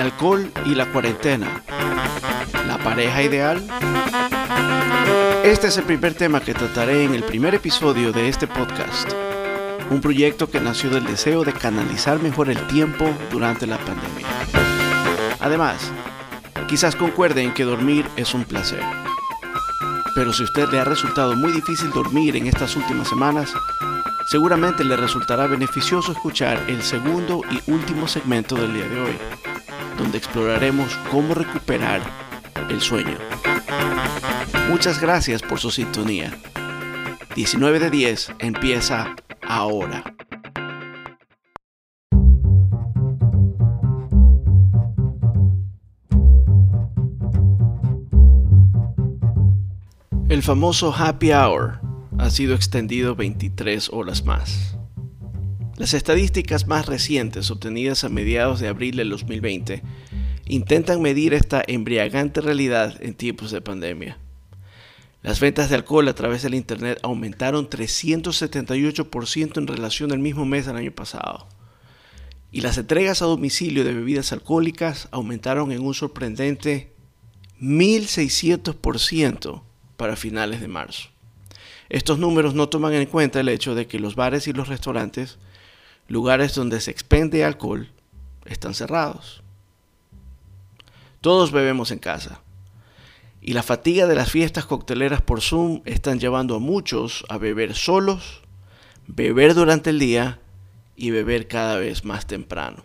alcohol y la cuarentena. ¿La pareja ideal? Este es el primer tema que trataré en el primer episodio de este podcast. Un proyecto que nació del deseo de canalizar mejor el tiempo durante la pandemia. Además, quizás concuerden que dormir es un placer. Pero si a usted le ha resultado muy difícil dormir en estas últimas semanas, seguramente le resultará beneficioso escuchar el segundo y último segmento del día de hoy, donde exploraremos cómo recuperar el sueño. Muchas gracias por su sintonía. 19 de 10 empieza ahora. El famoso happy hour ha sido extendido 23 horas más. Las estadísticas más recientes obtenidas a mediados de abril del 2020 intentan medir esta embriagante realidad en tiempos de pandemia. Las ventas de alcohol a través del Internet aumentaron 378% en relación al mismo mes del año pasado. Y las entregas a domicilio de bebidas alcohólicas aumentaron en un sorprendente 1.600% para finales de marzo. Estos números no toman en cuenta el hecho de que los bares y los restaurantes, lugares donde se expende alcohol, están cerrados. Todos bebemos en casa. Y la fatiga de las fiestas cocteleras por Zoom están llevando a muchos a beber solos, beber durante el día y beber cada vez más temprano.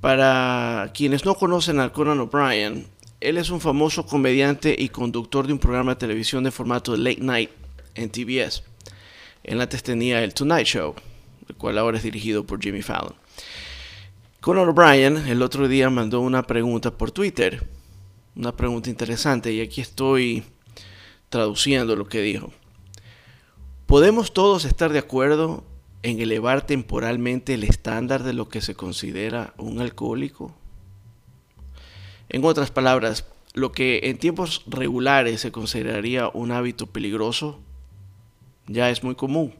Para quienes no conocen a Conan O'Brien, él es un famoso comediante y conductor de un programa de televisión de formato late night en TBS. Él antes tenía el Tonight Show, el cual ahora es dirigido por Jimmy Fallon. Conor O'Brien el otro día mandó una pregunta por Twitter, una pregunta interesante y aquí estoy traduciendo lo que dijo. ¿Podemos todos estar de acuerdo en elevar temporalmente el estándar de lo que se considera un alcohólico? En otras palabras, lo que en tiempos regulares se consideraría un hábito peligroso, ya es muy común.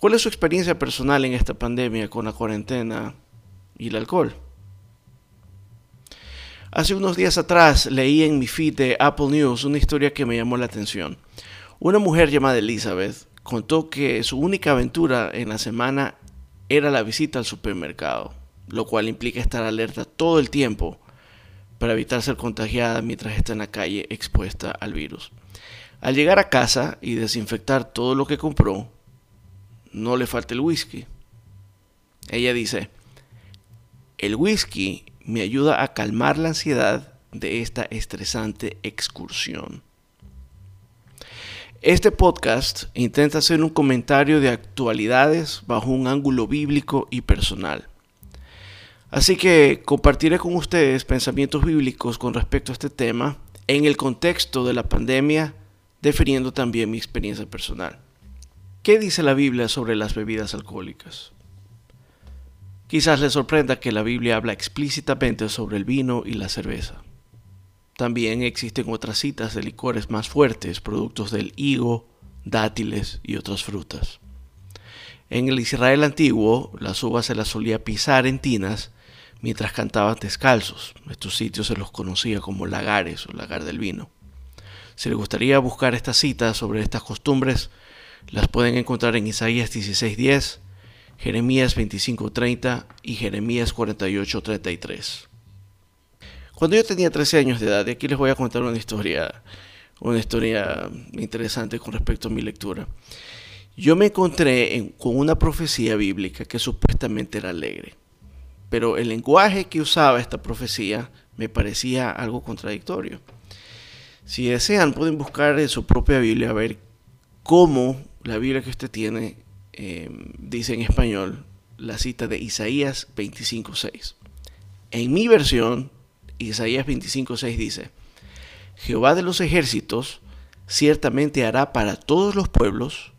¿Cuál es su experiencia personal en esta pandemia con la cuarentena y el alcohol? Hace unos días atrás leí en mi feed de Apple News una historia que me llamó la atención. Una mujer llamada Elizabeth contó que su única aventura en la semana era la visita al supermercado lo cual implica estar alerta todo el tiempo para evitar ser contagiada mientras está en la calle expuesta al virus. Al llegar a casa y desinfectar todo lo que compró, no le falta el whisky. Ella dice, el whisky me ayuda a calmar la ansiedad de esta estresante excursión. Este podcast intenta hacer un comentario de actualidades bajo un ángulo bíblico y personal. Así que compartiré con ustedes pensamientos bíblicos con respecto a este tema en el contexto de la pandemia, definiendo también mi experiencia personal. ¿Qué dice la Biblia sobre las bebidas alcohólicas? Quizás les sorprenda que la Biblia habla explícitamente sobre el vino y la cerveza. También existen otras citas de licores más fuertes, productos del higo, dátiles y otras frutas. En el Israel antiguo, las uvas se las solía pisar en tinas mientras cantaban descalzos. Estos sitios se los conocía como lagares o lagar del vino. Si les gustaría buscar estas citas sobre estas costumbres, las pueden encontrar en Isaías 16:10, Jeremías 25:30 y Jeremías 48:33. Cuando yo tenía 13 años de edad, y aquí les voy a contar una historia, una historia interesante con respecto a mi lectura. Yo me encontré con una profecía bíblica que supuestamente era alegre pero el lenguaje que usaba esta profecía me parecía algo contradictorio. Si desean, pueden buscar en su propia Biblia a ver cómo la Biblia que usted tiene em, dice en español la cita de Isaías 25.6. En mi versión, Isaías 25.6 dice, Jehová de los ejércitos ciertamente hará para todos los pueblos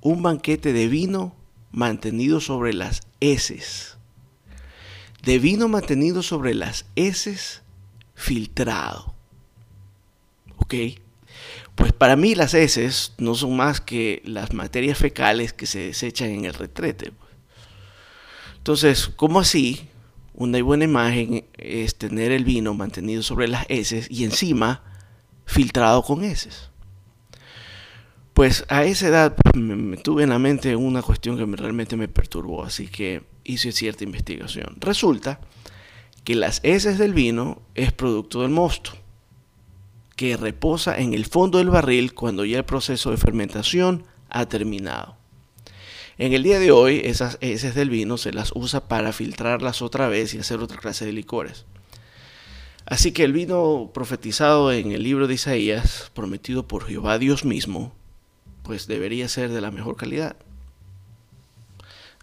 un banquete de vino mantenido sobre las heces de vino mantenido sobre las heces filtrado. ¿Ok? Pues para mí las heces no son más que las materias fecales que se desechan en el retrete. Entonces, ¿cómo así una buena imagen es tener el vino mantenido sobre las heces y encima filtrado con heces. Pues a esa edad me, tuve en la mente una cuestión que realmente me perturbó, así que hice cierta investigación. Resulta que las heces del vino es producto del mosto, que reposa en el fondo del barril cuando ya el proceso de fermentación ha terminado. En el día de hoy, esas heces del vino se las usa para filtrarlas otra vez y hacer otra clase de licores. Así que el vino profetizado en el libro de Isaías, prometido por Jehová Dios mismo, pues debería ser de la mejor calidad.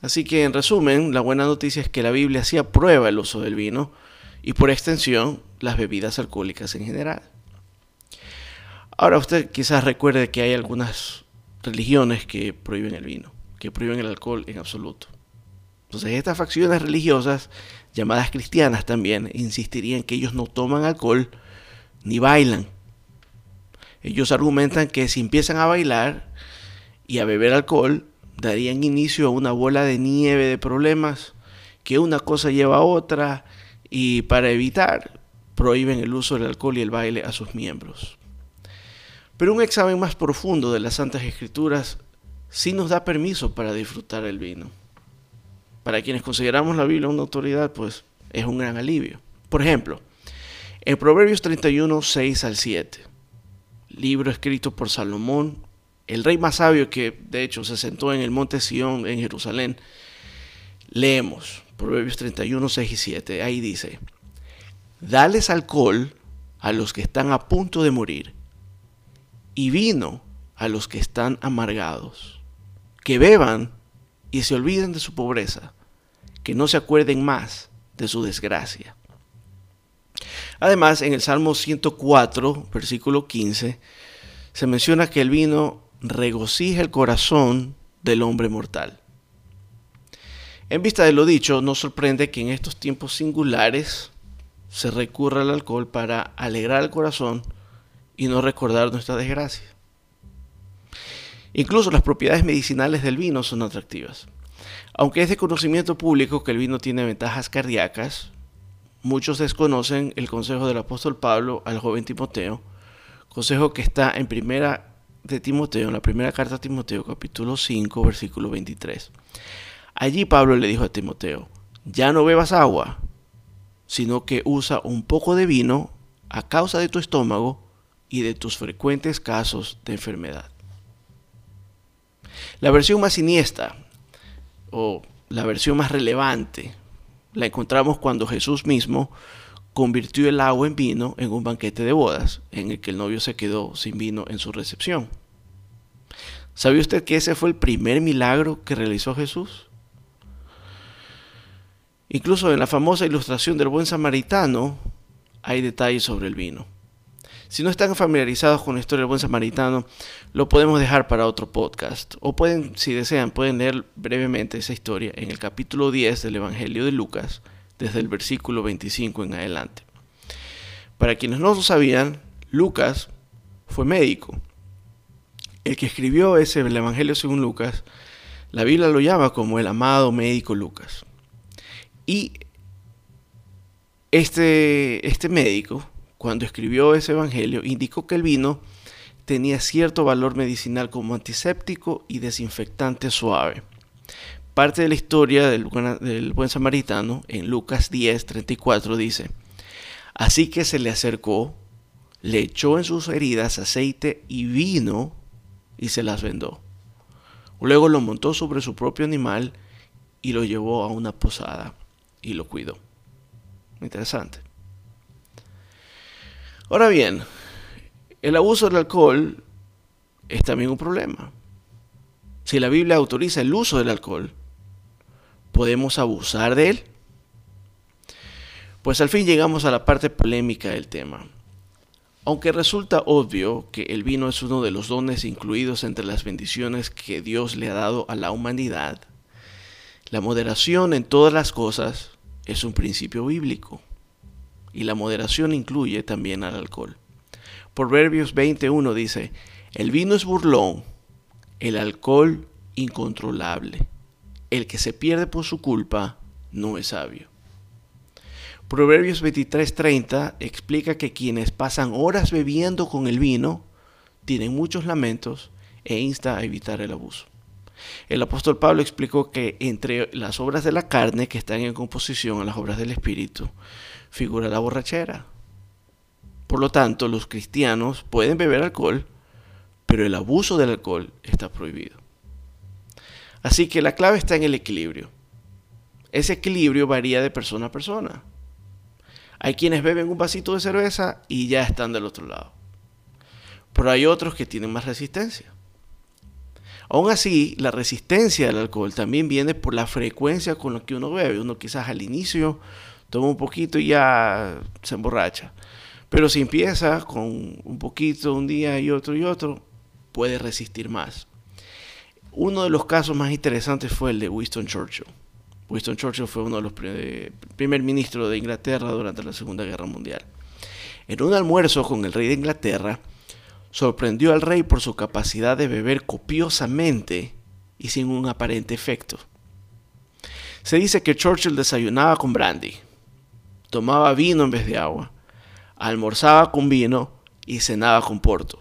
Así que en resumen, la buena noticia es que la Biblia sí aprueba el uso del vino y por extensión las bebidas alcohólicas en general. Ahora usted quizás recuerde que hay algunas religiones que prohíben el vino que prohíben el alcohol en absoluto. Entonces estas facciones religiosas, llamadas cristianas también, insistirían que ellos no toman alcohol ni bailan. Ellos argumentan que si empiezan a bailar y a beber alcohol, darían inicio a una bola de nieve de problemas, que una cosa lleva a otra, y para evitar, prohíben el uso del alcohol y el baile a sus miembros. Pero un examen más profundo de las Santas Escrituras sí nos da permiso para disfrutar el vino. Para quienes consideramos la Biblia una autoridad, pues es un gran alivio. Por ejemplo, en Proverbios 31, 6 al 7, libro escrito por Salomón, el rey más sabio que de hecho se sentó en el monte Sión en Jerusalén, leemos Proverbios 31, 6 y 7. Ahí dice, dales alcohol a los que están a punto de morir y vino a los que están amargados que beban y se olviden de su pobreza, que no se acuerden más de su desgracia. Además, en el Salmo 104, versículo 15, se menciona que el vino regocija el corazón del hombre mortal. En vista de lo dicho, no sorprende que en estos tiempos singulares se recurra al alcohol para alegrar el corazón y no recordar nuestra desgracia. Incluso las propiedades medicinales del vino son atractivas. Aunque es de conocimiento público que el vino tiene ventajas cardíacas, muchos desconocen el consejo del apóstol Pablo al joven Timoteo, consejo que está en primera de Timoteo, en la primera carta a Timoteo, capítulo 5, versículo 23. Allí Pablo le dijo a Timoteo, ya no bebas agua, sino que usa un poco de vino a causa de tu estómago y de tus frecuentes casos de enfermedad. La versión más siniestra o la versión más relevante la encontramos cuando Jesús mismo convirtió el agua en vino en un banquete de bodas, en el que el novio se quedó sin vino en su recepción. ¿Sabe usted que ese fue el primer milagro que realizó Jesús? Incluso en la famosa ilustración del buen samaritano hay detalles sobre el vino. Si no están familiarizados con la historia del buen samaritano, lo podemos dejar para otro podcast. O pueden, si desean, pueden leer brevemente esa historia en el capítulo 10 del Evangelio de Lucas, desde el versículo 25 en adelante. Para quienes no lo sabían, Lucas fue médico. El que escribió ese el Evangelio según Lucas, la Biblia lo llama como el amado médico Lucas. Y este, este médico cuando escribió ese evangelio, indicó que el vino tenía cierto valor medicinal como antiséptico y desinfectante suave. Parte de la historia del buen, samaritano en Lucas 10, 34 dice, Así que se le acercó, le echó en sus heridas aceite y vino y se las vendó. Luego lo montó sobre su propio animal y lo llevó a una posada y lo cuidó. Interesante. Ahora bien, el abuso del alcohol es también un problema. Si la Biblia autoriza el uso del alcohol, ¿podemos abusar de él? Pues al fin llegamos a la parte polémica del tema. Aunque resulta obvio que el vino es uno de los dones incluidos entre las bendiciones que Dios le ha dado a la humanidad, la moderación en todas las cosas es un principio bíblico y la moderación incluye también al alcohol. Proverbios 21 dice, el vino es burlón, el alcohol incontrolable. El que se pierde por su culpa no es sabio. Proverbios 23:30 explica que quienes pasan horas bebiendo con el vino tienen muchos lamentos e insta a evitar el abuso. El apóstol Pablo explicó que entre las obras de la carne que están en composición a las obras del Espíritu figura la borrachera. Por lo tanto, los cristianos pueden beber alcohol, pero el abuso del alcohol está prohibido. Así que la clave está en el equilibrio. Ese equilibrio varía de persona a persona. Hay quienes beben un vasito de cerveza y ya están del otro lado. Pero hay otros que tienen más resistencia. Aún así, la resistencia al alcohol también viene por la frecuencia con la que uno bebe. Uno quizás al inicio toma un poquito y ya se emborracha. Pero si empieza con un poquito un día y otro y otro, puede resistir más. Uno de los casos más interesantes fue el de Winston Churchill. Winston Churchill fue uno de los primer ministros de Inglaterra durante la Segunda Guerra Mundial. En un almuerzo con el rey de Inglaterra, sorprendió al rey por su capacidad de beber copiosamente y sin un aparente efecto. Se dice que Churchill desayunaba con brandy, tomaba vino en vez de agua, almorzaba con vino y cenaba con porto.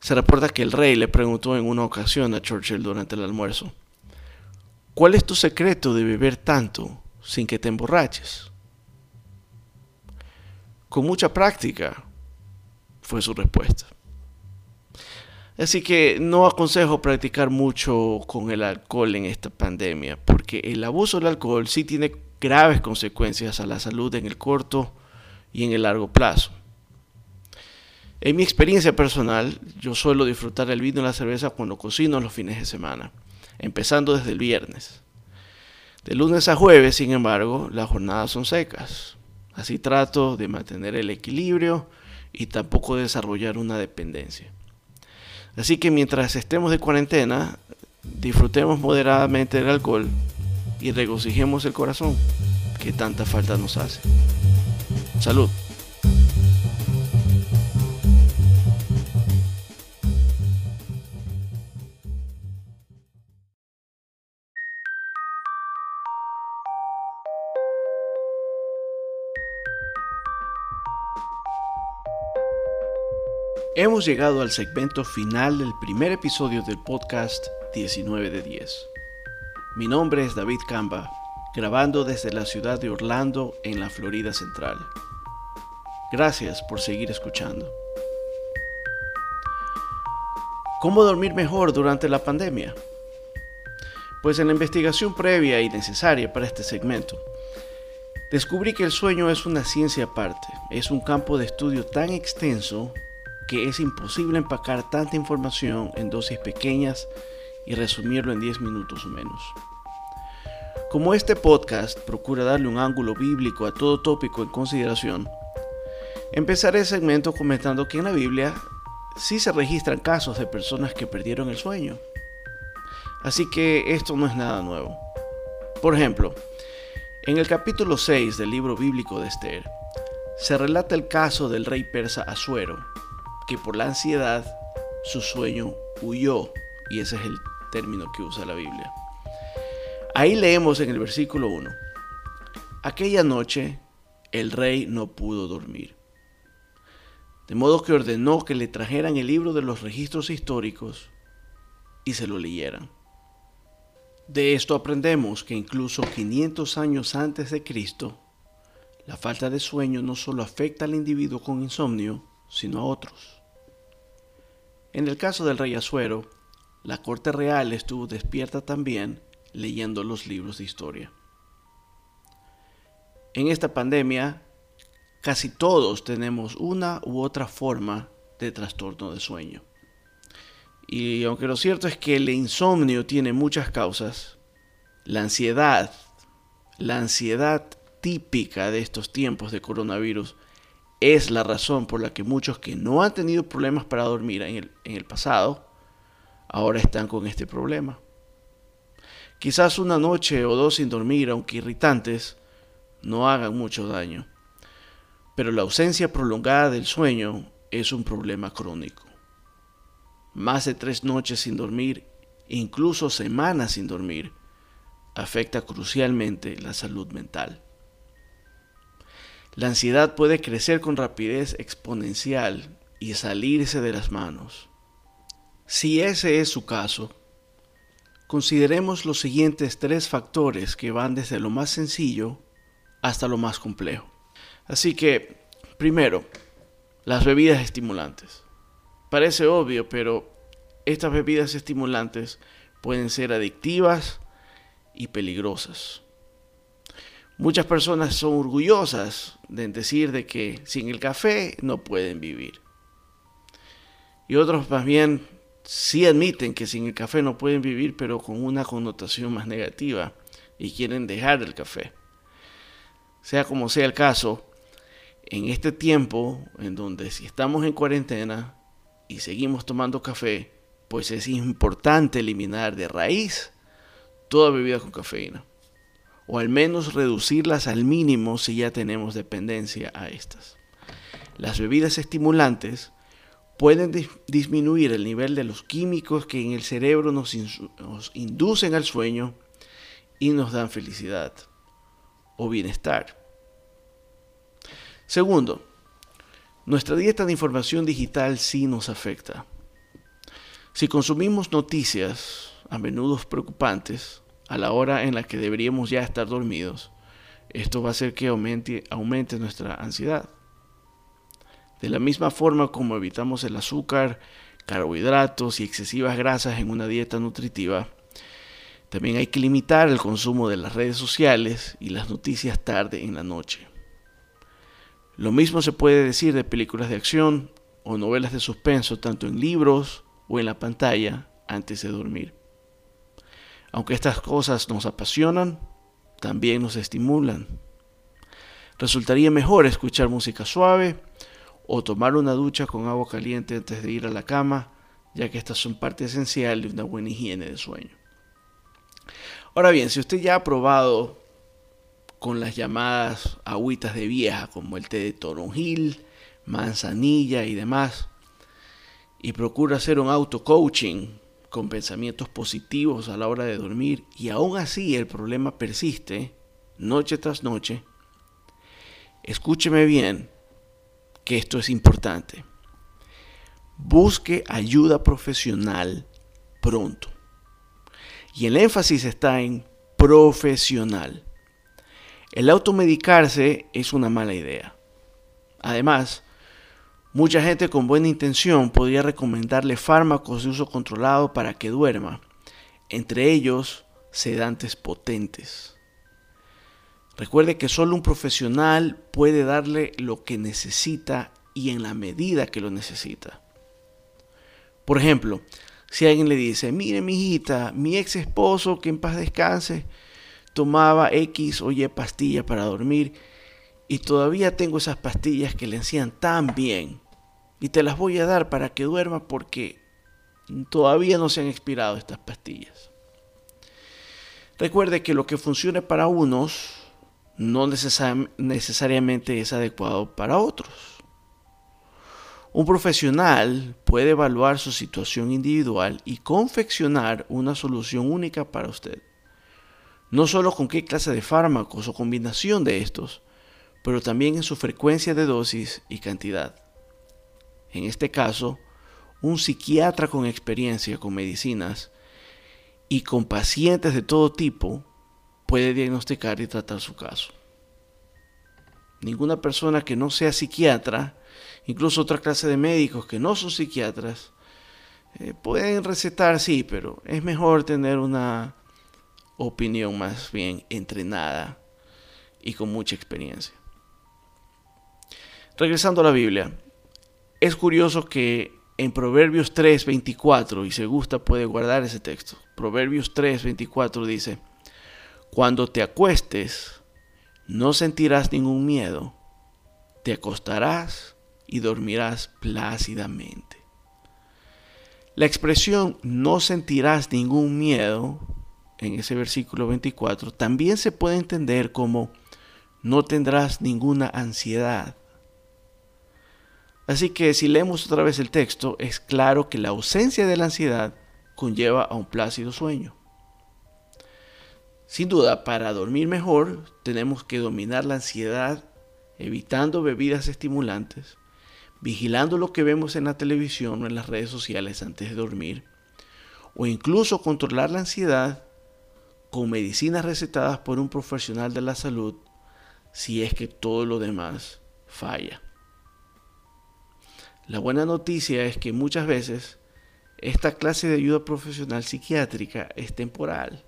Se reporta que el rey le preguntó en una ocasión a Churchill durante el almuerzo, ¿Cuál es tu secreto de beber tanto sin que te emborraches? Con mucha práctica, fue su respuesta. Así que no aconsejo practicar mucho con el alcohol en esta pandemia, porque el abuso del alcohol sí tiene graves consecuencias a la salud en el corto y en el largo plazo. En mi experiencia personal, yo suelo disfrutar el vino y la cerveza cuando cocino los fines de semana empezando desde el viernes. De lunes a jueves, sin embargo, las jornadas son secas. Así trato de mantener el equilibrio y tampoco desarrollar una dependencia. Así que mientras estemos de cuarentena, disfrutemos moderadamente del alcohol y regocijemos el corazón que tanta falta nos hace. Salud. Hemos llegado al segmento final del primer episodio del podcast 19 de 10. Mi nombre es David Camba, grabando desde la ciudad de Orlando en la Florida Central. Gracias por seguir escuchando. ¿Cómo dormir mejor durante la pandemia? Pues en la investigación previa y necesaria para este segmento, descubrí que el sueño es una ciencia aparte, es un campo de estudio tan extenso que es imposible empacar tanta información en dosis pequeñas y resumirlo en 10 minutos o menos. Como este podcast procura darle un ángulo bíblico a todo tópico en consideración, empezaré el segmento comentando que en la Biblia sí se registran casos de personas que perdieron el sueño. Así que esto no es nada nuevo. Por ejemplo, en el capítulo 6 del libro bíblico de Esther, se relata el caso del rey persa Asuero, que por la ansiedad su sueño huyó, y ese es el término que usa la Biblia. Ahí leemos en el versículo 1, aquella noche el rey no pudo dormir, de modo que ordenó que le trajeran el libro de los registros históricos y se lo leyeran. De esto aprendemos que incluso 500 años antes de Cristo, la falta de sueño no solo afecta al individuo con insomnio, sino a otros. En el caso del rey Asuero, la corte real estuvo despierta también leyendo los libros de historia. En esta pandemia, casi todos tenemos una u otra forma de trastorno de sueño. Y aunque lo cierto es que el insomnio tiene muchas causas, la ansiedad, la ansiedad típica de estos tiempos de coronavirus es la razón por la que muchos que no han tenido problemas para dormir en el, en el pasado, ahora están con este problema. Quizás una noche o dos sin dormir, aunque irritantes, no hagan mucho daño. Pero la ausencia prolongada del sueño es un problema crónico. Más de tres noches sin dormir, incluso semanas sin dormir, afecta crucialmente la salud mental. La ansiedad puede crecer con rapidez exponencial y salirse de las manos. Si ese es su caso, consideremos los siguientes tres factores que van desde lo más sencillo hasta lo más complejo. Así que, primero, las bebidas estimulantes. Parece obvio, pero estas bebidas estimulantes pueden ser adictivas y peligrosas. Muchas personas son orgullosas de decir de que sin el café no pueden vivir. Y otros más bien sí admiten que sin el café no pueden vivir, pero con una connotación más negativa y quieren dejar el café. Sea como sea el caso, en este tiempo en donde si estamos en cuarentena y seguimos tomando café, pues es importante eliminar de raíz toda bebida con cafeína. O al menos reducirlas al mínimo si ya tenemos dependencia a estas. Las bebidas estimulantes pueden disminuir el nivel de los químicos que en el cerebro nos, inducen al sueño y nos dan felicidad o bienestar. Segundo, nuestra dieta de información digital sí nos afecta. Si consumimos noticias, a menudo preocupantes, a la hora en la que deberíamos ya estar dormidos, esto va a hacer que aumente nuestra ansiedad. De la misma forma como evitamos el azúcar, carbohidratos y excesivas grasas en una dieta nutritiva, también hay que limitar el consumo de las redes sociales y las noticias tarde en la noche. Lo mismo se puede decir de películas de acción o novelas de suspenso, tanto en libros o en la pantalla antes de dormir. Aunque estas cosas nos apasionan, también nos estimulan. Resultaría mejor escuchar música suave o tomar una ducha con agua caliente antes de ir a la cama, ya que estas son parte esencial de una buena higiene de sueño. Ahora bien, si usted ya ha probado con las llamadas agüitas de vieja, como el té de toronjil, manzanilla y demás, y procura hacer un auto-coaching con pensamientos positivos a la hora de dormir, y aún así el problema persiste, noche tras noche, escúcheme bien, que esto es importante. Busque ayuda profesional pronto. Y el énfasis está en profesional. El automedicarse es una mala idea. Además, mucha gente con buena intención podría recomendarle fármacos de uso controlado para que duerma, entre ellos sedantes potentes. Recuerde que solo un profesional puede darle lo que necesita y en la medida que lo necesita. Por ejemplo, si alguien le dice, mire mi hijita, mi ex esposo, que en paz descanse, tomaba X o Y pastillas para dormir y todavía tengo esas pastillas que le hacían tan bien y te las voy a dar para que duerma porque todavía no se han expirado estas pastillas. Recuerde que lo que funcione para unos no necesariamente es adecuado para otros. Un profesional puede evaluar su situación individual y confeccionar una solución única para usted. No solo con qué clase de fármacos o combinación de estos, pero también en su frecuencia de dosis y cantidad. En este caso, un psiquiatra con experiencia con medicinas y con pacientes de todo tipo puede diagnosticar y tratar su caso. Ninguna persona que no sea psiquiatra, incluso otra clase de médicos que no son psiquiatras, eh, pueden recetar, sí, pero es mejor tener una opinión más bien entrenada y con mucha experiencia. Regresando a la Biblia, es curioso que en Proverbios 3:24, y si gusta puede guardar ese texto, Proverbios 3:24 dice, cuando te acuestes, no sentirás ningún miedo. Te acostarás y dormirás plácidamente. La expresión no sentirás ningún miedo en ese versículo 24 también se puede entender como no tendrás ninguna ansiedad. Así que si leemos otra vez el texto, es claro que la ausencia de la ansiedad conlleva a un plácido sueño. Sin duda, para dormir mejor tenemos que dominar la ansiedad evitando bebidas estimulantes, vigilando lo que vemos en la televisión o en las redes sociales antes de dormir, o incluso controlar la ansiedad con medicinas recetadas por un profesional de la salud si es que todo lo demás falla. La buena noticia es que muchas veces esta clase de ayuda profesional psiquiátrica es temporal.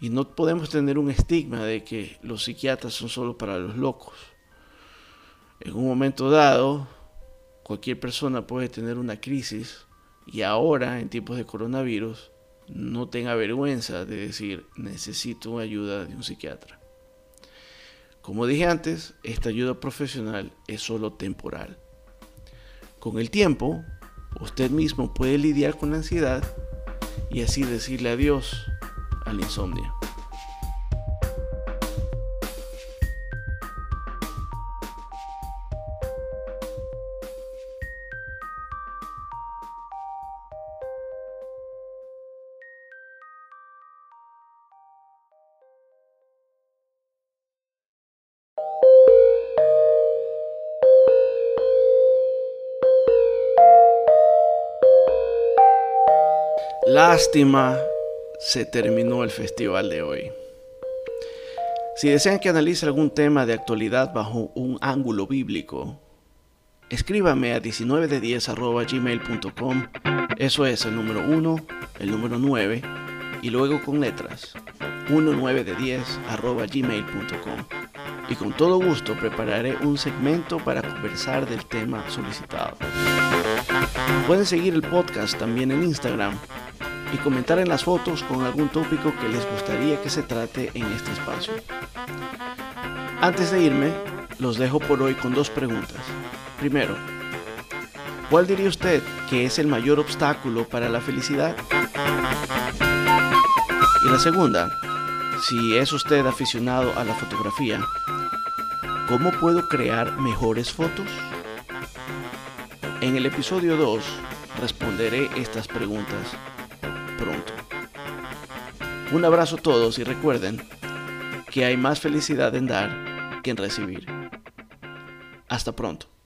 Y no podemos tener un estigma de que los psiquiatras son solo para los locos. En un momento dado, cualquier persona puede tener una crisis y ahora, en tiempos de coronavirus, no tenga vergüenza de decir necesito ayuda de un psiquiatra. Como dije antes, esta ayuda profesional es solo temporal. Con el tiempo, usted mismo puede lidiar con la ansiedad y así decirle adiós al insomnio. Lástima, se terminó el festival de hoy. Si desean que analice algún tema de actualidad bajo un ángulo bíblico, escríbame a 19de10 Eso es el número 1, el número 9 y luego con letras 19 de 10 gmail.com. Y con todo gusto prepararé un segmento para conversar del tema solicitado. Pueden seguir el podcast también en Instagram y comentar en las fotos con algún tópico que les gustaría que se trate en este espacio. Antes de irme, los dejo por hoy con dos preguntas. Primero, ¿cuál diría usted que es el mayor obstáculo para la felicidad? Y la segunda, si es usted aficionado a la fotografía, ¿cómo puedo crear mejores fotos? En el episodio 2 responderé estas preguntas pronto. Un abrazo a todos y recuerden que hay más felicidad en dar que en recibir. Hasta pronto.